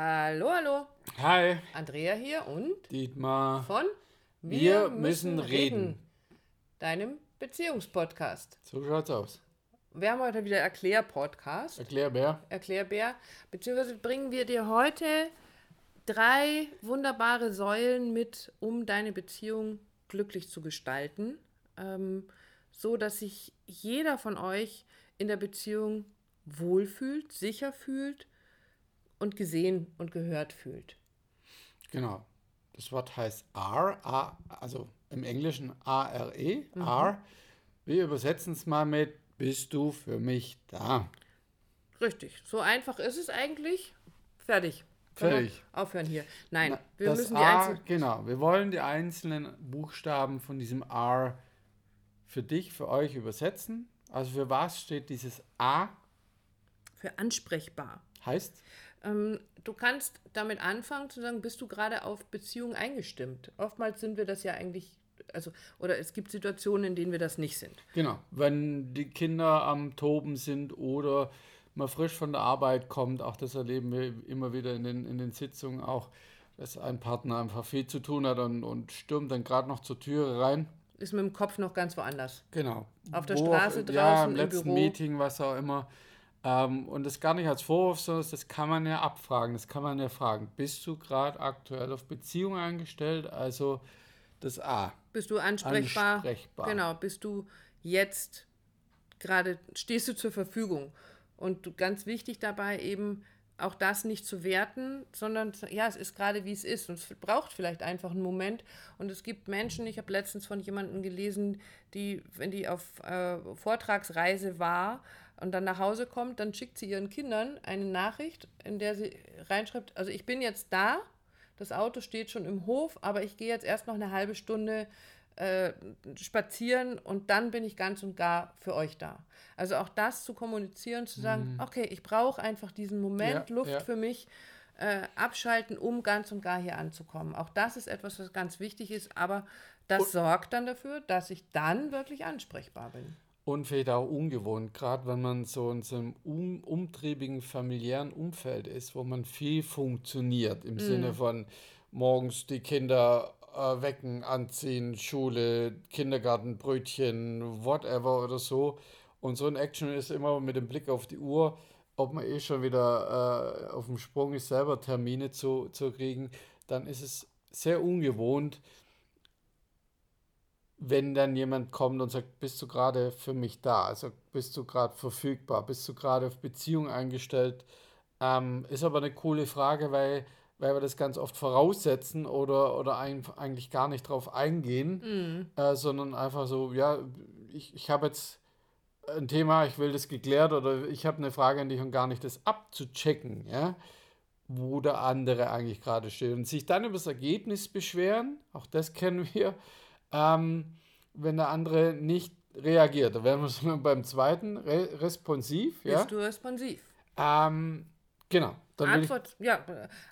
Hallo, hallo. Hi, Andrea hier und Dietmar. von Wir müssen reden. Deinem Beziehungspodcast. So schaut's aus. Wir haben heute wieder Erklär-Podcast, Erklärbär. Erklärbär, beziehungsweise bringen wir dir heute drei wunderbare Säulen mit, um deine Beziehung glücklich zu gestalten, ähm, so dass sich jeder von euch in der Beziehung wohlfühlt, sicher fühlt und gesehen und gehört fühlt. Genau. Das Wort heißt R, A, also im Englischen A-R-E, R. Wir übersetzen es mal mit Bist du für mich da? Richtig, so einfach ist es eigentlich. Fertig. Fertig. Aufhören hier. Nein, Na, wir müssen die einzelnen. genau. Wir wollen die einzelnen Buchstaben von diesem R für dich, für euch übersetzen. Also für was steht dieses A? Für ansprechbar. Heißt? Ähm, du kannst damit anfangen zu sagen, bist du gerade auf Beziehung eingestimmt? Oftmals sind wir das ja eigentlich, also, oder es gibt Situationen, in denen wir das nicht sind. Genau, wenn die Kinder am Toben sind oder man frisch von der Arbeit kommt, auch das erleben wir immer wieder in den, in den Sitzungen auch, dass ein Partner einfach viel zu tun hat und, und stürmt dann gerade noch zur Türe rein. Ist mit dem Kopf noch ganz woanders. Genau. Auf der Wo Straße, auch, Ja, draußen, im im letzten Büro. Meeting, was auch immer. Ähm, und das gar nicht als Vorwurf, sondern das kann man ja abfragen, das kann man ja fragen. Bist du gerade aktuell auf Beziehung eingestellt? Also das A. Bist du ansprechbar? Ansprechbar. Genau, bist du jetzt gerade, stehst du zur Verfügung. Und ganz wichtig dabei eben auch das nicht zu werten, sondern ja, es ist gerade wie es ist und es braucht vielleicht einfach einen Moment. Und es gibt Menschen, ich habe letztens von jemandem gelesen, die, wenn die auf äh, Vortragsreise war und dann nach Hause kommt, dann schickt sie ihren Kindern eine Nachricht, in der sie reinschreibt, also ich bin jetzt da, das Auto steht schon im Hof, aber ich gehe jetzt erst noch eine halbe Stunde äh, spazieren und dann bin ich ganz und gar für euch da. Also auch das zu kommunizieren, zu sagen, okay, ich brauche einfach diesen Moment, Ja, Luft ja. für mich, äh, abschalten, um ganz und gar hier anzukommen. Auch das ist etwas, was ganz wichtig ist, aber das sorgt dann dafür, dass ich dann wirklich ansprechbar bin. Und vielleicht auch ungewohnt, gerade wenn man so in so einem um, umtriebigen familiären Umfeld ist, wo man viel funktioniert, im Sinne von morgens die Kinder äh, wecken, anziehen, Schule, Kindergarten, Brötchen, whatever oder so. Und so ein Action ist immer mit dem Blick auf die Uhr, ob man eh schon wieder äh, auf dem Sprung ist, selber Termine zu, zu kriegen, dann ist es sehr ungewohnt, wenn dann jemand kommt und sagt, bist du gerade für mich da? Also bist du gerade verfügbar? Bist du gerade auf Beziehung eingestellt? Ähm, ist aber eine coole Frage, weil, weil wir das ganz oft voraussetzen oder, oder ein, eigentlich gar nicht drauf eingehen, äh, sondern einfach so, ja, ich, ich habe jetzt ein Thema, ich will das geklärt oder ich habe eine Frage an dich und gar nicht das abzuchecken, ja, wo der andere eigentlich gerade steht. Und sich dann über das Ergebnis beschweren, auch das kennen wir, ähm, wenn der andere nicht reagiert. Da wären wir schon beim zweiten, re responsiv, ja. Bist du responsiv? Ähm, genau. Antwort, ja,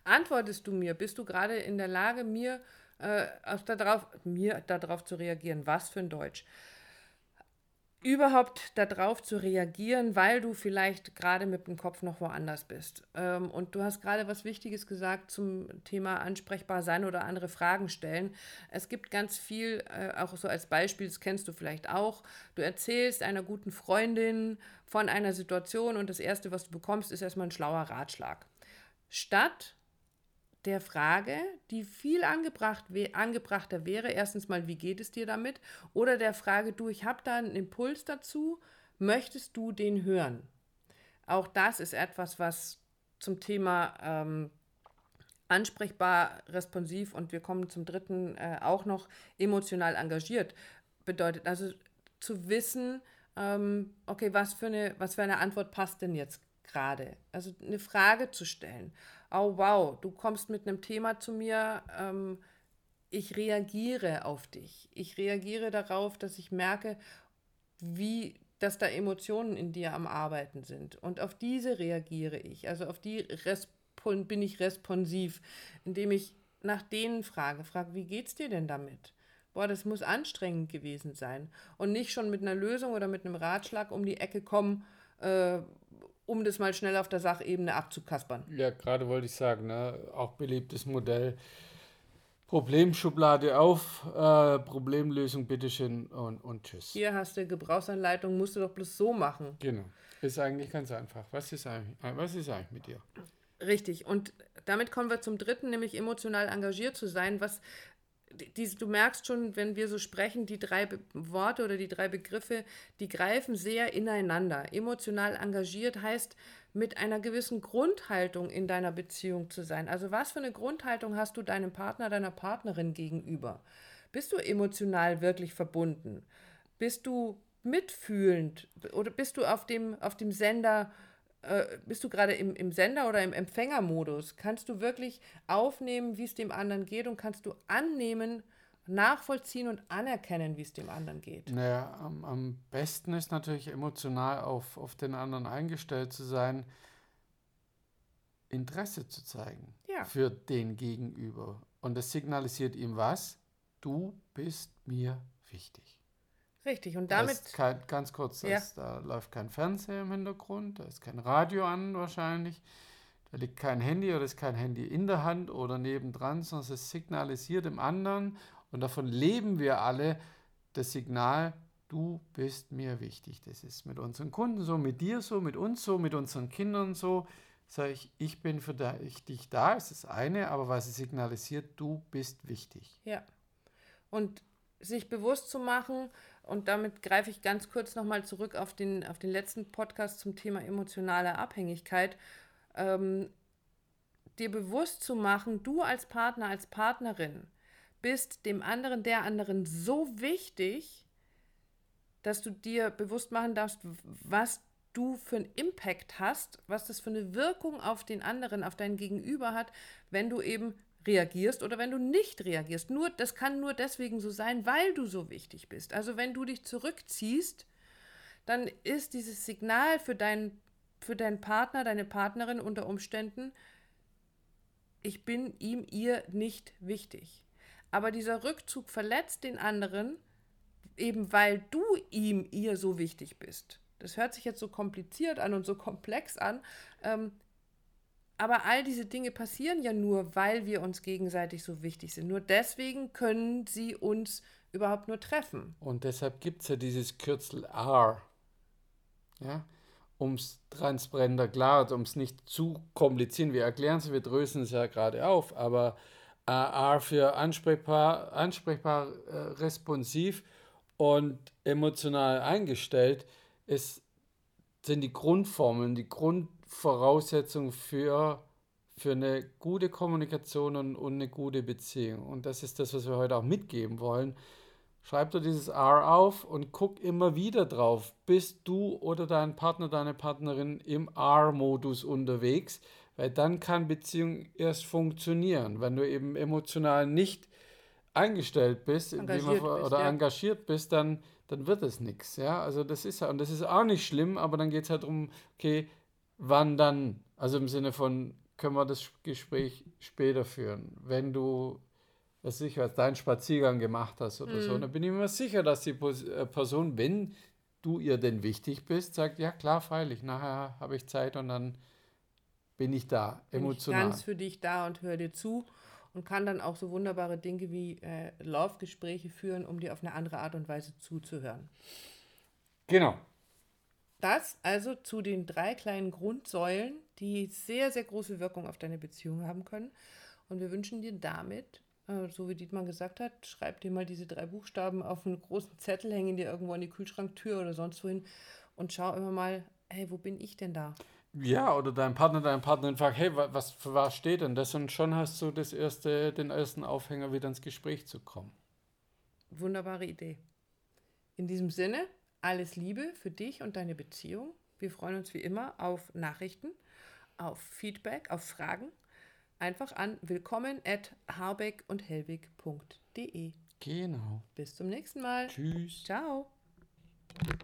antwortest du mir, bist du gerade in der Lage, mir, äh, auf darauf, mir darauf zu reagieren? Was für ein Deutsch? Überhaupt darauf zu reagieren, weil du vielleicht gerade mit dem Kopf noch woanders bist. Ähm, und du hast gerade was Wichtiges gesagt zum Thema ansprechbar sein oder andere Fragen stellen. Es gibt ganz viel, äh, auch so als Beispiel, das kennst du vielleicht auch. Du erzählst einer guten Freundin von einer Situation und das Erste, was du bekommst, ist erstmal ein schlauer Ratschlag statt der Frage, die viel angebracht, angebrachter wäre, erstens mal, wie geht es dir damit? Oder der Frage, du, ich habe da einen Impuls dazu, möchtest du den hören? Auch das ist etwas, was zum Thema ähm, ansprechbar, responsiv und wir kommen zum dritten äh, auch noch emotional engagiert bedeutet. Also zu wissen, ähm, okay, was für, eine, was für eine Antwort passt denn jetzt gerade? Also eine Frage zu stellen. Oh wow, du kommst mit einem Thema zu mir, ähm, ich reagiere auf dich. Ich reagiere darauf, dass ich merke, wie, dass da Emotionen in dir am Arbeiten sind. Und auf diese reagiere ich. Also auf die bin ich responsiv, indem ich nach denen frage, frage, wie geht's dir denn damit? Boah, das muss anstrengend gewesen sein. Und nicht schon mit einer Lösung oder mit einem Ratschlag um die Ecke kommen, äh, um das mal schnell auf der Sachebene abzukaspern. Ja, gerade wollte ich sagen, ne? auch beliebtes Modell. Problemschublade auf, äh, Problemlösung bitteschön und, und tschüss. Hier hast du Gebrauchsanleitung, musst du doch bloß so machen. Genau. Ist eigentlich ganz einfach. Was ist eigentlich, äh, was ist eigentlich mit dir? Richtig. Und damit kommen wir zum dritten, nämlich emotional engagiert zu sein, was die, du merkst schon, wenn wir so sprechen, die drei Be Worte oder die drei Begriffe, die greifen sehr ineinander. Emotional engagiert heißt, mit einer gewissen Grundhaltung in deiner Beziehung zu sein. Also was für eine Grundhaltung hast du deinem Partner, deiner Partnerin gegenüber? Bist du emotional wirklich verbunden? Bist du mitfühlend oder bist du auf dem, auf dem Sender äh, bist du gerade im, im Sender oder im Empfängermodus? Kannst du wirklich aufnehmen, wie es dem anderen geht und kannst du annehmen, nachvollziehen und anerkennen, wie es dem anderen geht? Naja, am, am besten ist natürlich emotional auf, auf den anderen eingestellt zu sein, Interesse zu zeigen ja. für den Gegenüber. Und das signalisiert ihm was? Du bist mir wichtig. Richtig, und damit. Kein, ganz kurz, ja. ist, da läuft kein Fernseher im Hintergrund, da ist kein Radio an wahrscheinlich, da liegt kein Handy oder ist kein Handy in der Hand oder nebendran, sondern es signalisiert dem anderen und davon leben wir alle das Signal, du bist mir wichtig. Das ist mit unseren Kunden so, mit dir so, mit uns so, mit unseren Kindern so. Sage ich, ich bin für dich da, ist das eine, aber was es signalisiert, du bist wichtig. Ja. Und sich bewusst zu machen, und damit greife ich ganz kurz nochmal zurück auf den, auf den letzten Podcast zum Thema emotionale Abhängigkeit. Ähm, dir bewusst zu machen, du als Partner, als Partnerin bist dem anderen, der anderen so wichtig, dass du dir bewusst machen darfst, was du für einen Impact hast, was das für eine Wirkung auf den anderen, auf dein Gegenüber hat, wenn du eben reagierst oder wenn du nicht reagierst. Nur, das kann nur deswegen so sein, weil du so wichtig bist. Also wenn du dich zurückziehst, dann ist dieses Signal für, dein, für deinen Partner, deine Partnerin unter Umständen, ich bin ihm, ihr nicht wichtig. Aber dieser Rückzug verletzt den anderen, eben weil du ihm, ihr so wichtig bist. Das hört sich jetzt so kompliziert an und so komplex an. Ähm, aber all diese Dinge passieren ja nur, weil wir uns gegenseitig so wichtig sind. Nur deswegen können sie uns überhaupt nur treffen. Und deshalb gibt es ja dieses Kürzel R. Ja? Um es transparenter klar, um es nicht zu komplizieren. Wir erklären es, wir drösen es ja gerade auf, aber äh, R für ansprechbar, ansprechbar äh, responsiv und emotional eingestellt ist, sind die Grundformeln, die Grund Voraussetzung für, für eine gute Kommunikation und, und eine gute Beziehung. Und das ist das, was wir heute auch mitgeben wollen. Schreib dir dieses R auf und guck immer wieder drauf. Bist du oder dein Partner, deine Partnerin im R-Modus unterwegs? Weil dann kann Beziehung erst funktionieren. Wenn du eben emotional nicht eingestellt bist, engagiert man, bist oder ja. engagiert bist, dann, dann wird es nichts. Ja? Also das ist ja, und das ist auch nicht schlimm, aber dann geht es halt darum, okay, wann dann? Also im Sinne von, können wir das Gespräch später führen? Wenn du, was ich weiß, deinen Spaziergang gemacht hast oder mhm. so, dann bin ich mir sicher, dass die äh, Person, wenn du ihr denn wichtig bist, sagt, ja klar, freilich, nachher habe ich Zeit und dann bin ich da, emotional. Bin ich ganz für dich da und höre dir zu und kann dann auch so wunderbare Dinge wie äh, Laufgespräche führen, um dir auf eine andere Art und Weise zuzuhören. Genau. Das also zu den drei kleinen Grundsäulen, die sehr, sehr große Wirkung auf deine Beziehung haben können. Und wir wünschen dir damit, äh, so wie Dietmar gesagt hat, schreib dir mal diese drei Buchstaben auf einen großen Zettel, hängen dir irgendwo an die Kühlschranktür oder sonst wohin und schau immer mal, hey, wo bin ich denn da? Ja, oder dein Partner, deine Partnerin fragt, hey, was für was steht denn das? Und schon hast du das erste, den ersten Aufhänger, wieder ins Gespräch zu kommen. Wunderbare Idee. In diesem Sinne, alles Liebe für dich und deine Beziehung. Wir freuen uns wie immer auf Nachrichten, auf Feedback, auf Fragen. Einfach an willkommen at harbeck und hellwig.de. Genau. Bis zum nächsten Mal. Tschüss. Ciao.